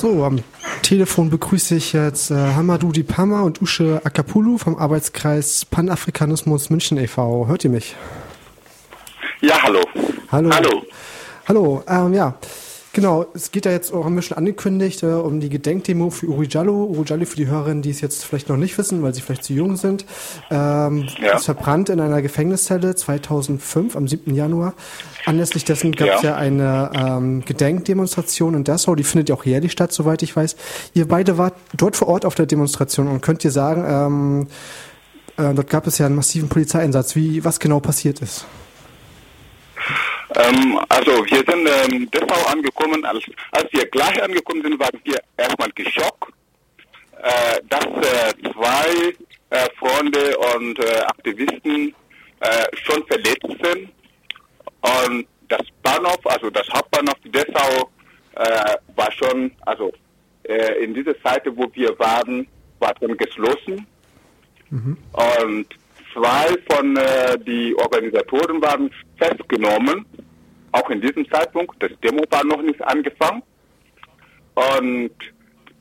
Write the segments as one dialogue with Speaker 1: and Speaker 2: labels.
Speaker 1: So, am Telefon begrüße ich jetzt äh, Hamadou Dipama und Usche Akapulu vom Arbeitskreis Panafrikanismus München e.V. Hört ihr mich?
Speaker 2: Ja, hallo.
Speaker 1: Hallo.
Speaker 2: Hallo.
Speaker 1: Hallo, ähm, ja. Genau, es geht ja jetzt, auch, haben wir schon angekündigt, äh, um die Gedenkdemo für Uri Jallo. Uri Jallo für die Hörerinnen, die es jetzt vielleicht noch nicht wissen, weil sie vielleicht zu jung sind, ähm,
Speaker 2: Ja.
Speaker 1: ist verbrannt in einer Gefängniszelle 2005 am 7. Januar. Anlässlich dessen gab es ja.
Speaker 2: Ja.
Speaker 1: eine ähm, Gedenkdemonstration in Dessau, die findet ja auch jährlich statt, soweit ich weiß. Ihr beide wart dort vor Ort auf der Demonstration und könnt ihr sagen, ähm, äh, dort gab es ja einen massiven Polizeieinsatz. Wie, was genau passiert ist?
Speaker 2: Ähm, also wir sind ähm, Dessau angekommen. Als, als wir gleich angekommen sind, waren wir erstmal geschockt, äh, dass äh, zwei äh, Freunde und äh, Aktivisten äh, schon verletzt sind. Und das Bahnhof, also das Hauptbahnhof Dessau, äh, war schon, also in dieser Zeit, wo wir waren, war schon geschlossen. Und zwei von äh, die Organisatoren waren festgenommen, auch in diesem Zeitpunkt. Das Demo war noch nicht angefangen. Und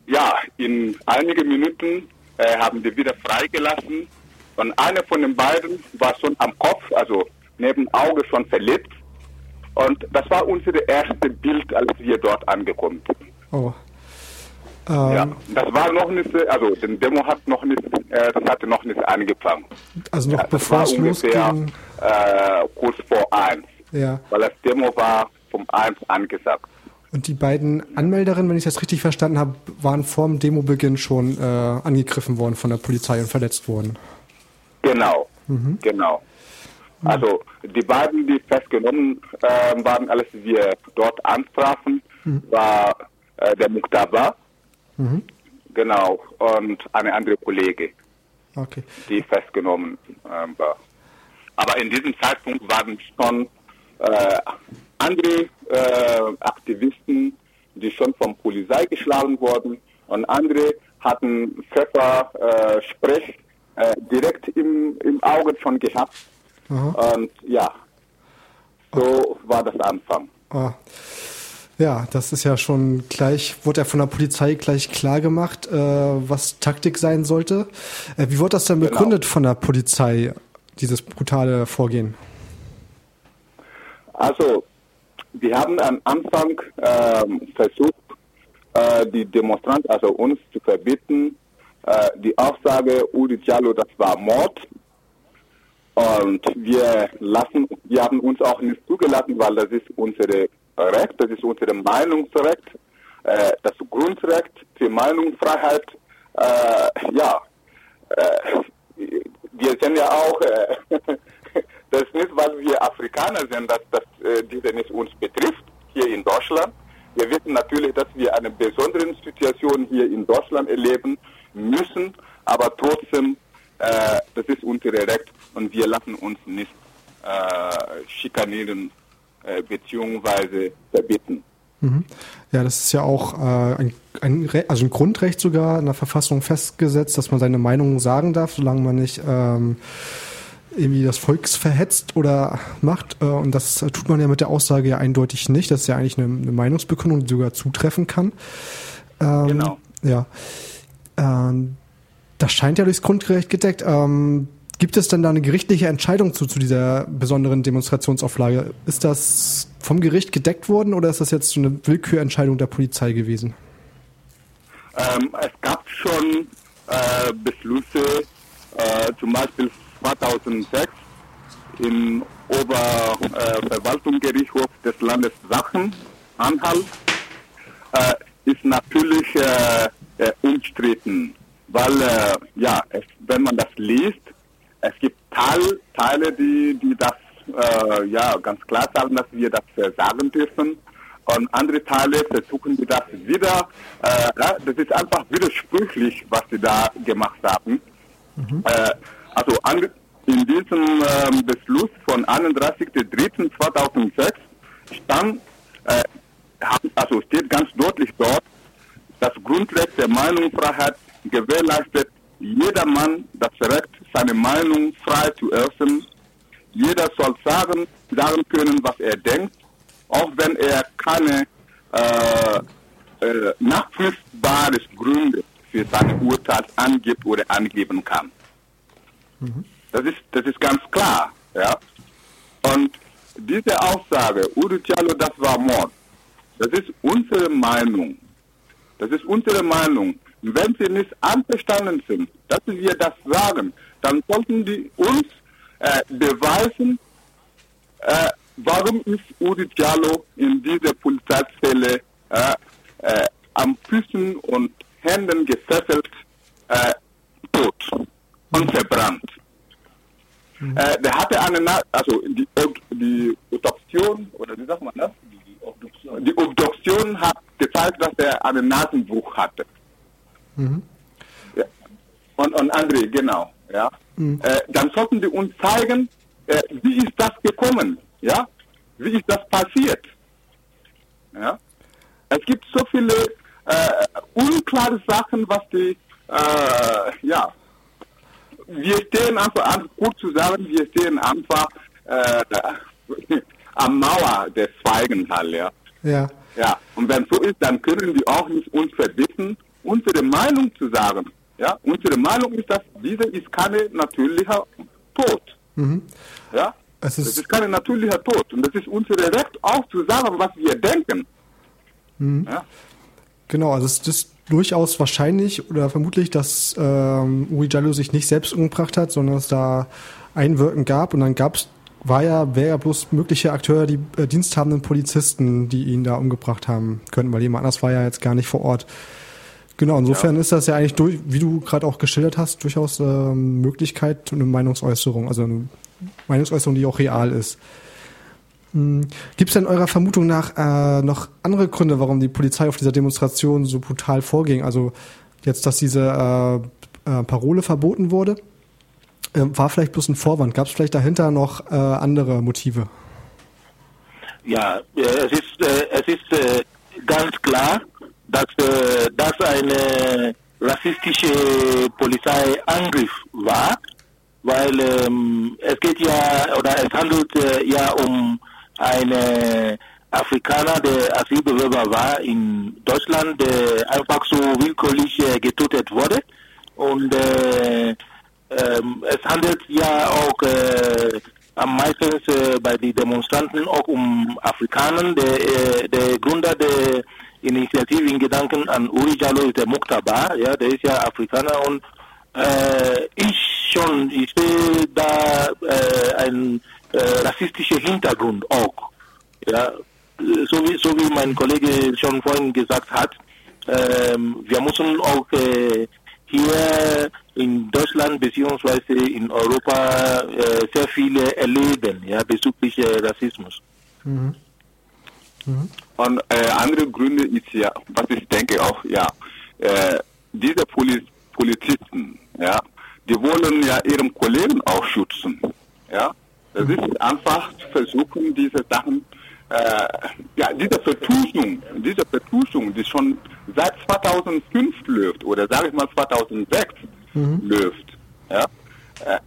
Speaker 2: ja, in einigen Minuten äh, haben die wieder freigelassen. Und einer von den beiden war schon am Kopf, also neben Auge schon verletzt. Und das war unser erstes Bild, als wir dort angekommen sind.
Speaker 1: Oh.
Speaker 2: Ja,
Speaker 1: Ähm,
Speaker 2: das war noch nicht, also die Demo hat noch nicht, äh, das hatte noch nicht angefangen.
Speaker 1: Also noch
Speaker 2: Ja,
Speaker 1: bevor es losging.
Speaker 2: äh, kurz vor eins,
Speaker 1: Ja.
Speaker 2: weil das Demo war vom eins angesagt.
Speaker 1: Und die beiden Anmelderinnen, wenn ich das richtig verstanden habe, waren vor dem Demobeginn schon äh, angegriffen worden von der Polizei und verletzt worden.
Speaker 2: Genau, genau. Also die beiden, die festgenommen äh, waren, als wir dort antrafen, war äh, der Muktaba, genau, und eine andere Kollege,
Speaker 1: Okay.
Speaker 2: die festgenommen äh, war. Aber in diesem Zeitpunkt waren schon äh, andere äh, Aktivisten, die schon von Polizei geschlagen wurden und andere hatten Pfefferspray äh, äh, direkt im, im Auge schon gehabt. Und ja, so war das Anfang.
Speaker 1: Ah. Ja, das ist ja schon gleich, wurde ja von der Polizei gleich klar gemacht, äh, was Taktik sein sollte. Äh, wie wurde das denn
Speaker 2: Genau.
Speaker 1: begründet von der Polizei, dieses brutale Vorgehen?
Speaker 2: Also, wir haben am Anfang ähm, versucht, äh, die Demonstranten, also uns zu verbieten, äh, die Aussage Uri Jallo, das war Mord. Und wir lassen, wir haben uns auch nicht zugelassen, weil das ist unser Recht, das ist unser Meinungsrecht, äh, das Grundrecht für Meinungsfreiheit. Äh, ja, äh, wir sind ja auch, äh, das ist nicht, weil wir Afrikaner sind, dass das äh, diese nicht uns betrifft, hier in Deutschland. Wir wissen natürlich, dass wir eine besondere Situation hier in Deutschland erleben müssen, aber trotzdem, das ist unser Recht und wir lassen uns nicht schikanieren äh, beziehungsweise verbieten.
Speaker 1: Ja, das ist ja auch äh, ein, ein, also ein Grundrecht sogar in der Verfassung festgesetzt, dass man seine Meinung sagen darf, solange man nicht ähm, irgendwie das Volks verhetzt oder macht. Äh, und das tut man ja mit der Aussage ja eindeutig nicht. Das ist ja eigentlich eine, eine Meinungsbekundung, die sogar zutreffen kann. Ähm,
Speaker 2: Genau.
Speaker 1: Ja. Ähm, das scheint ja durchs Grundrecht gedeckt. Ähm, gibt es denn da eine gerichtliche Entscheidung zu, zu dieser besonderen Demonstrationsauflage? Ist das vom Gericht gedeckt worden oder ist das jetzt so eine Willkürentscheidung der Polizei gewesen?
Speaker 2: Ähm, es gab schon äh, Beschlüsse, äh, zum Beispiel 2006 im Oberverwaltungsgerichtshof des Landes Sachsen-Anhalt äh, ist natürlich äh, äh, umstritten, weil äh, ja, es, wenn man das liest, Teile, die, die das äh, ja ganz klar sagen, dass wir das äh, sagen dürfen. Und andere Teile versuchen die das wieder. Äh, das ist einfach widersprüchlich, was sie da gemacht haben. Äh, also an, in diesem ähm, Beschluss von 31.03.2006 stand, äh, also steht ganz deutlich dort, das Grundrecht der Meinungsfreiheit gewährleistet jedermann das Recht, seine Meinung frei zu äußern. Jeder soll sagen, sagen können, was er denkt, auch wenn er keine äh, äh, nachprüfbares Gründe für sein Urteil angibt oder angeben kann. Mhm. Das, ist, das ist ganz klar. Ja? Und diese Aussage, Udo Diallo, das war Mord, das ist unsere Meinung. Das ist unsere Meinung. Wenn Sie nicht einverstanden sind, dass wir das sagen, dann sollten die uns äh, beweisen, äh, warum ist Udi Diallo in dieser Polizeizelle äh, äh, am Füßen und Händen gefesselt, äh, tot und verbrannt. Mhm. Äh, der hatte eine, Na also die, die Obduktion, oder wie sagt man das? Die Obduktion. Die Obduktion hat gezeigt, dass er einen Nasenbruch hatte. Mhm. Ja. Und, und André, genau. Ja. Mhm. Äh, dann sollten die uns zeigen, äh, wie ist das gekommen? Ja? Wie ist das passiert? Ja? Es gibt so viele äh, unklare Sachen, was die, äh, ja, wir stehen einfach, gut zu sagen, wir stehen einfach äh, am Mauer des Schweigenhall, ja.
Speaker 1: Ja.
Speaker 2: Ja, und wenn so ist, dann können wir auch nicht uns verbitten, unsere Meinung zu sagen. Ja, unsere Meinung ist, dass dieser ist keine natürlicher Tod. Mhm. Ja, es ist das ist kein natürlicher Tod. Und das ist unser Recht, auch zu sagen, was wir denken.
Speaker 1: Mhm. Ja? Genau, also es ist durchaus wahrscheinlich oder vermutlich, dass ähm, Uri Jallo sich nicht selbst umgebracht hat, sondern es da Einwirken gab und dann gab es war ja, wäre ja bloß mögliche Akteure, die äh, diensthabenden Polizisten, die ihn da umgebracht haben könnten, weil jemand anders war ja jetzt gar nicht vor Ort. Genau, insofern ja. ist das ja eigentlich durch, wie du gerade auch geschildert hast, durchaus ähm, Möglichkeit eine Meinungsäußerung, also eine Meinungsäußerung, die auch real ist. Hm. Gibt es denn eurer Vermutung nach äh, noch andere Gründe, warum die Polizei auf dieser Demonstration so brutal vorging? Also jetzt, dass diese äh, äh, Parole verboten wurde, äh, war vielleicht bloß ein Vorwand. Gab es vielleicht dahinter noch äh, andere Motive?
Speaker 3: Ja, äh, es ist, es ist ganz klar, dass das ein rassistischer Polizeiangriff war weil ähm, es geht ja oder es handelt äh, ja um einen Afrikaner, der Asylbewerber war in Deutschland, der einfach so willkürlich äh, getötet wurde. Und äh, ähm, es handelt ja auch äh, am meisten äh, bei den Demonstranten auch um Afrikaner. Der, äh, der Gründer der Initiative in Gedanken an Uri Jallo ist der Muktaba, ja, der ist ja Afrikaner und äh, ich schon, ich sehe da äh, einen äh, rassistischen Hintergrund auch. Ja, so wie, so wie mein Kollege schon vorhin gesagt hat, ähm, wir müssen auch äh, hier in Deutschland bzw. in Europa äh, sehr viele erleben, ja, bezüglich äh, Rassismus. Mhm.
Speaker 2: Mhm. Und äh, andere Gründe ist ja, was ich denke auch, ja, äh, diese Poli Polizisten, ja, die wollen ja ihren Kollegen auch schützen. Ja, das ist einfach versuchen, diese Sachen, äh, ja, diese Vertuschung, diese Vertuschung, die schon seit 2005 läuft oder sage ich mal 2006 mhm. läuft. Ja,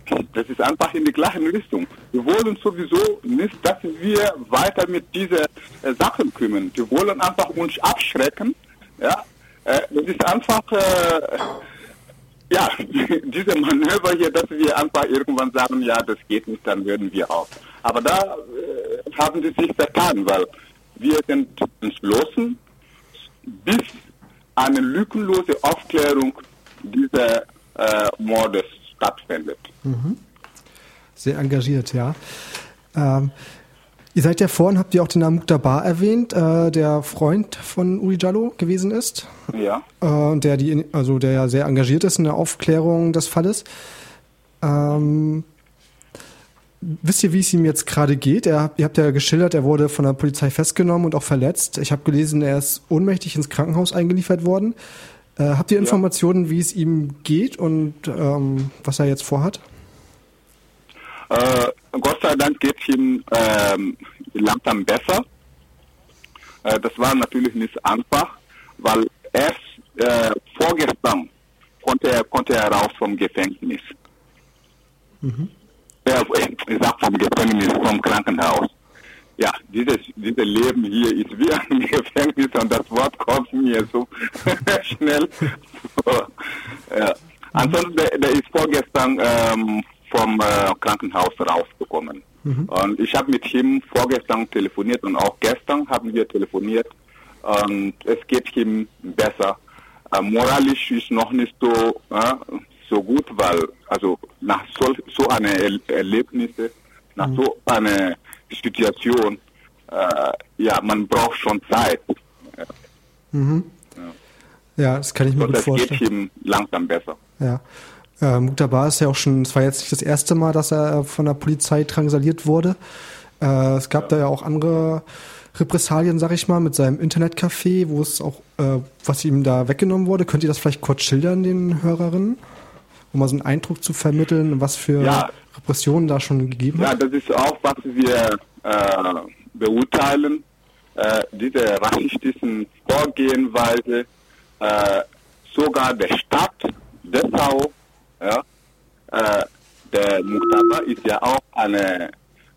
Speaker 2: das ist einfach in die gleiche Richtung. Wir wollen sowieso nicht, dass wir weiter mit diesen äh, Sachen kümmern. Wir wollen einfach uns abschrecken. Ja, äh, das ist einfach äh, ja, diese Manöver hier, dass wir einfach irgendwann sagen, ja, das geht nicht, dann hören wir auf. Aber da äh, haben sie sich vertan, weil wir sind entschlossen, bis eine lückenlose Aufklärung dieser äh, Mordes stattfindet. Mhm.
Speaker 1: Sehr engagiert, ja. Ähm, Ihr seid ja vorhin, habt ihr auch den Namen Muktabar erwähnt, äh, der Freund von Uri Jallo gewesen ist.
Speaker 2: Ja.
Speaker 1: Äh, der die, also der ja sehr engagiert ist in der Aufklärung des Falles. Ähm, wisst ihr, wie es ihm jetzt gerade geht? Er, ihr habt ja geschildert, er wurde von der Polizei festgenommen und auch verletzt. Ich habe gelesen, er ist ohnmächtig ins Krankenhaus eingeliefert worden. Äh, habt ihr Informationen, ja. wie es ihm geht und ähm, was er jetzt vorhat?
Speaker 2: Äh, Gott sei Dank geht es ihm ähm, langsam besser. Äh, das war natürlich nicht einfach, weil erst äh, vorgestern konnte er, konnte er raus vom Gefängnis. Mhm. Äh, ich sag vom Gefängnis, vom Krankenhaus. Ja, dieses, dieses Leben hier ist wie ein Gefängnis und das Wort kommt mir so schnell. So, ja. Ansonsten, der, der ist vorgestern ähm, vom äh, Krankenhaus rausgekommen. Mhm. Und ich habe mit ihm vorgestern telefoniert und auch gestern haben wir telefoniert. Und es geht ihm besser. Äh, moralisch ist noch nicht so, äh, so gut, weil also nach so, so einer er Erlebnisse, nach mhm. so einer Situation, äh, ja, man braucht schon Zeit.
Speaker 1: Mhm. Ja. ja. das kann ich mir Und gut vorstellen.
Speaker 2: Das geht ihm langsam besser.
Speaker 1: Ja. Äh, Mutaba ist ja auch schon, es war jetzt nicht das erste Mal, dass er von der Polizei drangsaliert wurde. Äh, es gab ja. da ja auch andere Repressalien, sag ich mal, mit seinem Internetcafé, wo es auch, äh, was ihm da weggenommen wurde. Könnt ihr das vielleicht kurz schildern, den Hörerinnen? Um mal so einen Eindruck zu vermitteln, was für ja. Repressionen da schon gegeben
Speaker 2: hat? Ja, das ist auch, was wir äh, beurteilen. Äh, diese rassistischen Vorgehensweise, äh, sogar der Stadt Dessau, ja, äh, der Muktaba ist ja auch eine,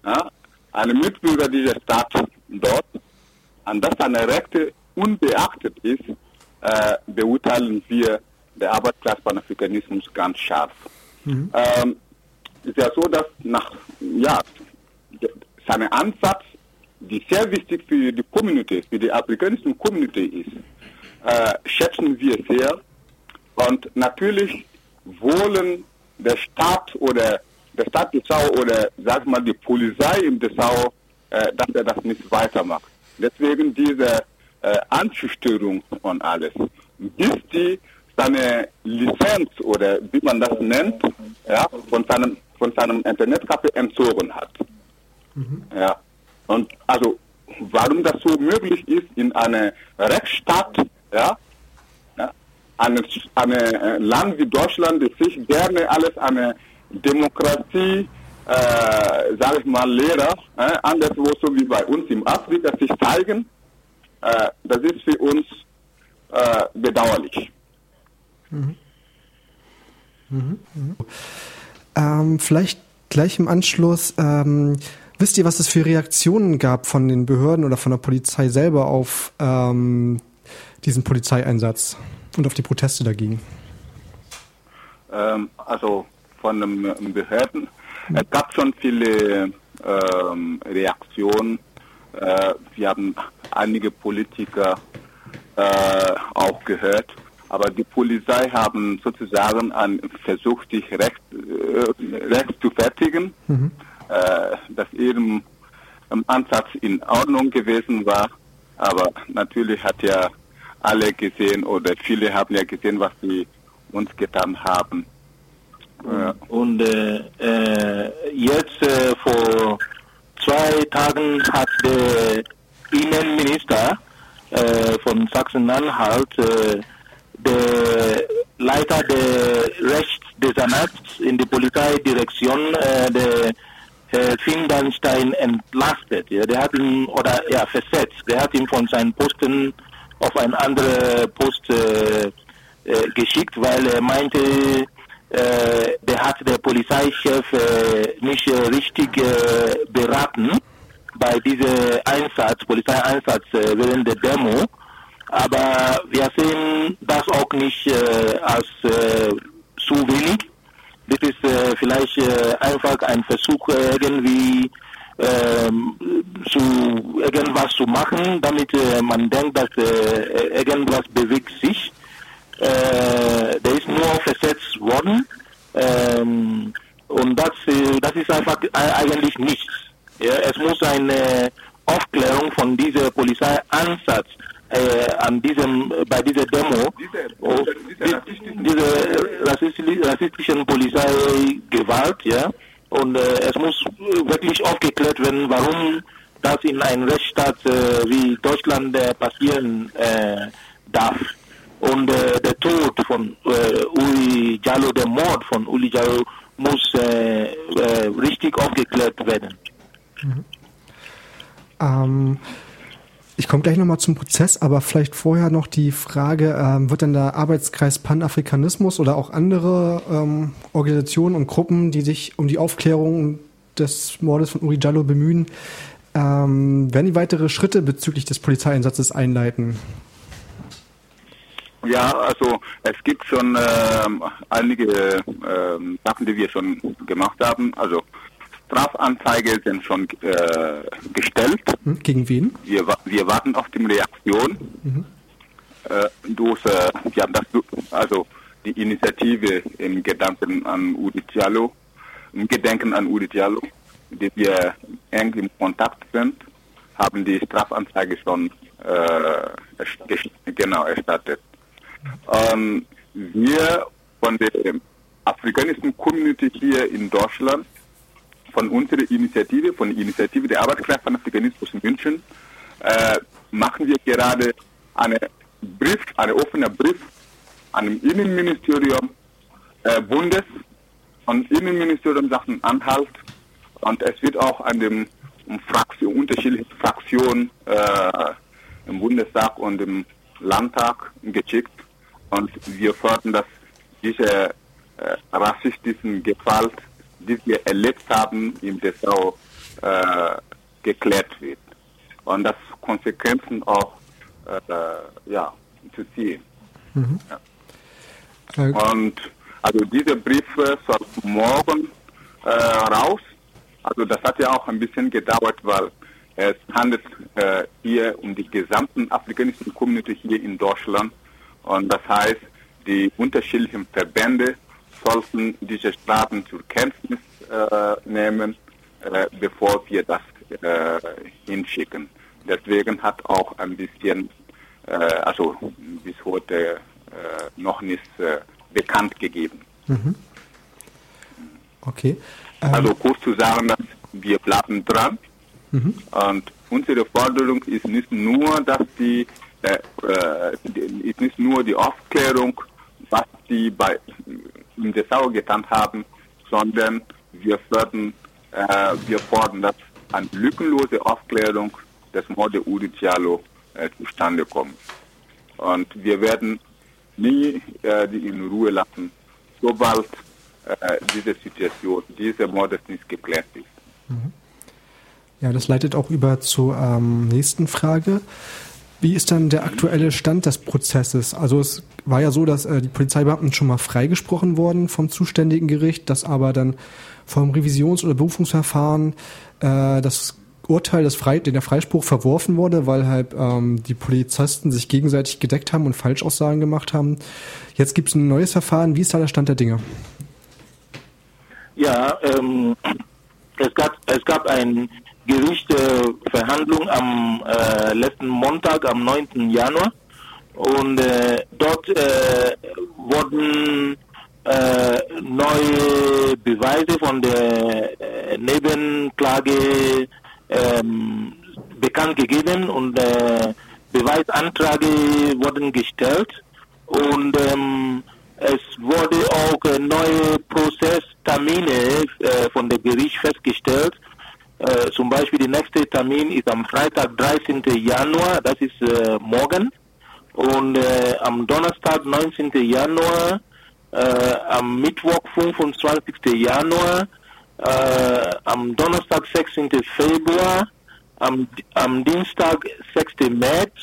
Speaker 2: ja, eine Mitbürger dieser Stadt dort. Und dass seine Rechte unbeachtet ist, äh, beurteilen wir der Arbeitsklasse-Panafrikanismus ganz scharf. Mhm. Ähm, ist ja so, dass nach ja, seinem Ansatz, die sehr wichtig für die Community, für die afrikanische Community ist, äh, schätzen wir sehr. Und natürlich wollen der Staat oder der Staat Dessau oder sag mal die Polizei im Dessau, äh, dass er das nicht weitermacht. Deswegen diese äh, Anschüchterung und alles. Bis die seine Lizenz oder wie man das nennt, ja, von seinem von seinem Internetcafé entzogen hat. Mhm. Ja. Und also warum das so möglich ist in einer Rechtsstaat, ja, eine, eine äh, Land wie Deutschland, das sich gerne alles eine Demokratie, äh, sage ich mal, Lehrer, äh, anderswo so wie bei uns im Afrika sich zeigen, äh, das ist für uns äh, bedauerlich.
Speaker 1: Mhm. Mhm. Mhm. Ähm,
Speaker 2: vielleicht
Speaker 1: gleich im Anschluss, ähm, wisst ihr, was es für Reaktionen gab von den Behörden oder von der Polizei selber auf ähm, diesen Polizeieinsatz und auf die Proteste dagegen?
Speaker 2: Ähm, also von den Behörden. Mhm. Es gab schon viele ähm, Reaktionen. Äh, wir haben einige Politiker äh, auch gehört aber die Polizei haben sozusagen an, versucht, sich recht, äh, recht zu fertigen, mhm. äh, dass ihrem Ansatz in Ordnung gewesen war. Aber natürlich hat ja alle gesehen oder viele haben ja gesehen, was sie uns getan haben.
Speaker 3: Und äh, äh, jetzt äh, vor zwei Tagen hat der Innenminister äh, von Sachsen-Anhalt der Leiter der Rechtsdezernats in die Polizeidirektion, äh, der Herr Findenstein, entlastet. Ja, der hat ihn, oder ja, versetzt. Der hat ihn von seinem Posten auf einen anderen Post äh, äh, geschickt, weil er meinte, äh, der hat der Polizeichef äh, nicht äh, richtig beraten bei diesem Einsatz, Polizeieinsatz während der Demo. Aber wir sehen das auch nicht äh, als äh, zu wenig. Das ist äh, vielleicht äh, einfach ein Versuch, irgendwie ähm, zu irgendwas zu machen, damit äh, man denkt, dass äh, irgendwas bewegt sich. der ist nur versetzt worden. Ähm, und das, das ist einfach eigentlich nichts. Ja, es muss eine Aufklärung von diesem Polizeiansatz äh, an diesem, bei dieser Demo, diese, diese rassistische, rassistischen Polizeigewalt, ja, und äh, es muss wirklich aufgeklärt werden, warum das in einem Rechtsstaat äh, wie Deutschland äh, passieren äh, darf. Und äh, der Tod von Uli Jallo, der Mord von Uli Jallo, muss richtig aufgeklärt werden.
Speaker 1: Mhm. Ähm, ich komme gleich nochmal zum Prozess, aber vielleicht vorher noch die Frage, ähm, wird denn der Arbeitskreis Panafrikanismus oder auch andere ähm, Organisationen und Gruppen, die sich um die Aufklärung des Mordes von Uri Jallo bemühen, Ähm, werden die weitere Schritte bezüglich des Polizeieinsatzes einleiten?
Speaker 2: Ja, also es gibt schon ähm, einige ähm, Sachen, die wir schon gemacht haben. Also Strafanzeige sind schon äh, gestellt.
Speaker 1: Hm, gegen wen?
Speaker 2: Wir, wir warten auf die Reaktion. Mhm. Äh, durch, äh, ja, das, also die Initiative im Gedanken an Udi Diallo, im Gedenken an Udi Diallo, die wir eng im Kontakt sind, haben die Strafanzeige schon äh, genau erstattet. Ähm, wir von der afrikanischen Community hier in Deutschland, von unserer Initiative, von der Initiative der Arbeitskräfte von Afrikanismus in München, äh, machen wir gerade eine Brief, einen offenen Brief an dem Innenministerium äh, Bundes und Innenministerium Sachen Anhalt. Und es wird auch an dem um Fraktion, unterschiedlichen Fraktionen äh, im Bundestag und im Landtag geschickt und wir fordern, dass diese äh, rassistischen Gewalt, die wir erlebt haben, in Dessau äh, geklärt wird. Und dass Konsequenzen auch äh, ja, zu ziehen. Mhm. Ja. Und also diese Briefe soll morgen äh, raus. Also das hat ja auch ein bisschen gedauert, weil es handelt äh, hier um die gesamten afrikanischen Community hier in Deutschland und das heißt, die unterschiedlichen Verbände sollten diese Staaten zur Kenntnis äh, nehmen, äh, bevor wir das äh, hinschicken. Deswegen hat auch ein bisschen, also bis heute noch nicht äh, bekannt gegeben. Mhm.
Speaker 1: Okay.
Speaker 2: Ähm. Also kurz zu sagen, dass wir bleiben dran. Mhm. Und unsere Forderung ist nicht nur, dass die äh, ist nicht nur die Aufklärung, was sie bei in Dessau getan haben, sondern wir fördern, äh, wir fordern, dass eine lückenlose Aufklärung des Morde Udi Cialo äh, zustande kommt. Und wir werden nie äh, die in Ruhe lassen, sobald äh, diese Situation, diese Morde nicht geklärt ist. Mhm.
Speaker 1: Ja, das leitet auch über zur ähm, nächsten Frage. Wie ist dann der aktuelle Stand des Prozesses? Also es war ja so, dass äh, die Polizeibeamten schon mal freigesprochen wurden vom zuständigen Gericht, dass aber dann vom Revisions- oder Berufungsverfahren äh, das Urteil, das Frei der Freispruch verworfen wurde, weil halt ähm, die Polizisten sich gegenseitig gedeckt haben und Falschaussagen gemacht haben. Jetzt gibt es ein neues Verfahren. Wie ist da der Stand der Dinge?
Speaker 3: Ja, ähm, es, gab, es gab ein Gerichtsverhandlung am äh, letzten Montag, am 9. Januar. Und äh, dort äh, wurden äh, neue Beweise von der äh, Nebenklage ähm, bekannt gegeben und äh, Beweisanträge wurden gestellt und ähm, es wurde auch neue Prozesstermine von der Gericht festgestellt äh, zum Beispiel der nächste Termin ist am Freitag, 13. Januar, das ist äh, morgen. Und äh, am Donnerstag, 19. Januar, äh, am Mittwoch, 25. Januar, äh, am Donnerstag, 16. Februar, am, am Dienstag, 6. März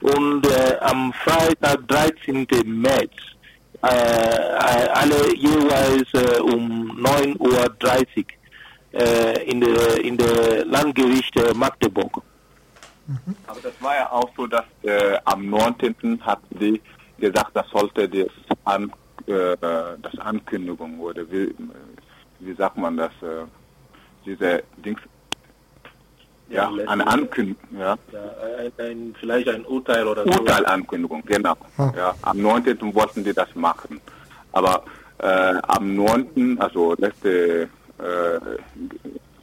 Speaker 3: und am Freitag, 13. März. alle jeweils um 9.30 Uhr äh, in der in der Landgericht äh, Magdeburg.
Speaker 2: Mhm. Aber das war ja auch so, dass äh, am 19. hatten die gesagt, das sollte das, An, äh, das Ankündigung oder wie, wie sagt man das, äh, diese Dings, ja, ja eine Ankündigung, ja. ja
Speaker 3: ein, ein, vielleicht ein Urteil oder
Speaker 2: so. Urteilankündigung, genau. Ah. Ja, am 19. wollten die das machen. Aber äh, am 9., also letzte äh,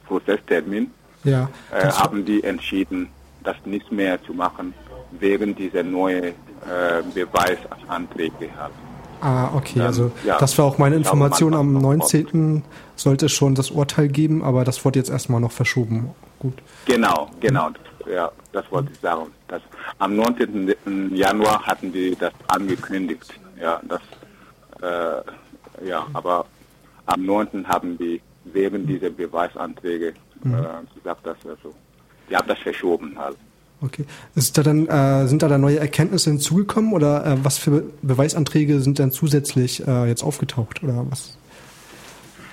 Speaker 2: Prozesstermin,
Speaker 1: ja,
Speaker 2: äh, haben die entschieden, das nicht mehr zu machen, wegen dieser neuen äh, Beweisanträge haben.
Speaker 1: Ah, okay, also ja, das war auch meine Information. Am 19. sollte es schon das Urteil geben, aber das wurde jetzt erstmal noch verschoben. Gut.
Speaker 2: Genau, genau. Ja, das wollte ich sagen. Das, am 19. Januar hatten die das angekündigt. Ja, das, äh, ja, aber am 9. haben die wegen dieser Beweisanträge mhm. äh, gesagt, dass also die haben das verschoben halt.
Speaker 1: Okay. Ist da dann, äh, sind da dann neue Erkenntnisse hinzugekommen oder äh, was für Beweisanträge sind dann zusätzlich äh, jetzt aufgetaucht oder was?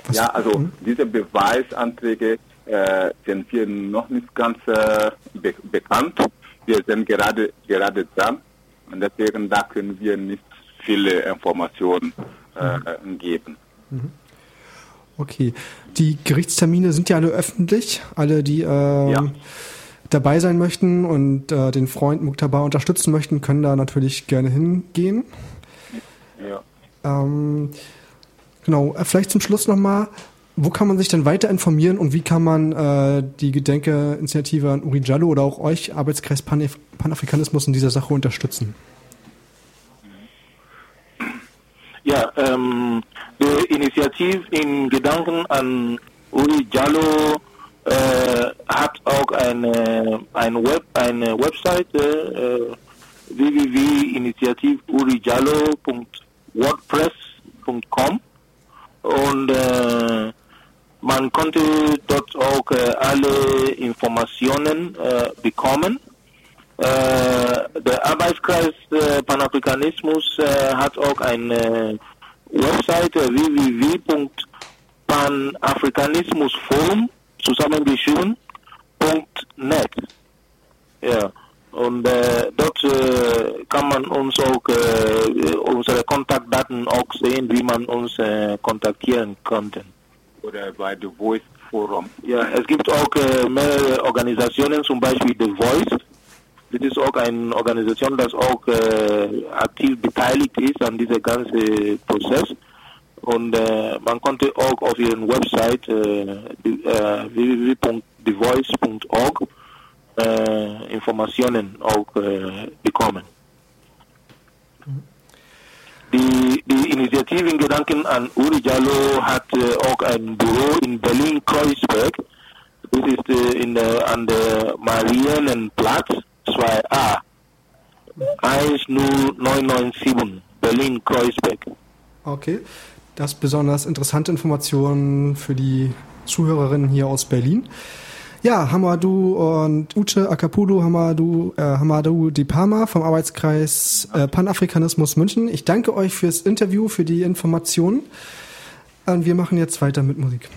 Speaker 2: was ja, also hm? diese Beweisanträge äh, sind wir noch nicht ganz äh, be bekannt. Wir sind gerade, gerade dran und deswegen da können wir nicht viele Informationen äh, mhm. geben. Mhm.
Speaker 1: Okay. Die Gerichtstermine sind ja alle öffentlich, alle die äh, ja dabei sein möchten und äh, den Freund Muktaba unterstützen möchten, können da natürlich gerne hingehen. Ja. Ähm, genau, äh, vielleicht zum Schluss nochmal, wo kann man sich denn weiter informieren und wie kann man äh, die Gedenke-Initiative an Uri Jallo oder auch euch, Arbeitskreis Pan Panafrikanismus, in dieser Sache unterstützen?
Speaker 3: Ja, ähm, die Initiative in Gedanken an Uri Jallo äh, hat auch eine, eine, Web, eine Webseite äh, www.initiativurijalo.wordpress.com und äh, man konnte dort auch äh, alle Informationen äh, bekommen. Äh, der Arbeitskreis äh, Panafrikanismus äh, hat auch eine Webseite www.panafrikanismusforum.com zusammengeschrieben.net. Ja. Und äh, dort äh, kann man uns auch äh, unsere Kontaktdaten auch sehen, wie man uns äh, kontaktieren konnte.
Speaker 2: Oder bei The Voice Forum.
Speaker 3: Ja, es gibt auch äh, mehrere Organisationen, zum Beispiel The Voice. Das ist auch eine Organisation, das auch äh, aktiv beteiligt ist an diesem ganzen Prozess. Und äh, man konnte auch auf ihren Website äh, äh, www.thevoice.org äh, Informationen auch äh, bekommen. Die, die Initiative in Gedanken an Uri Jallo hat auch ein Büro in Berlin-Kreuzberg. Das ist in der, an der Marienenplatz 2a 10997 Berlin-Kreuzberg.
Speaker 1: Okay. Das besonders interessante Informationen für die Zuhörerinnen hier aus Berlin. Ja, Hamadou und Uche Akapudu Hamadou, äh, Hamadou Dipama vom Arbeitskreis äh, Panafrikanismus München. Ich danke euch fürs Interview, für die Informationen. Und wir machen jetzt weiter mit Musik.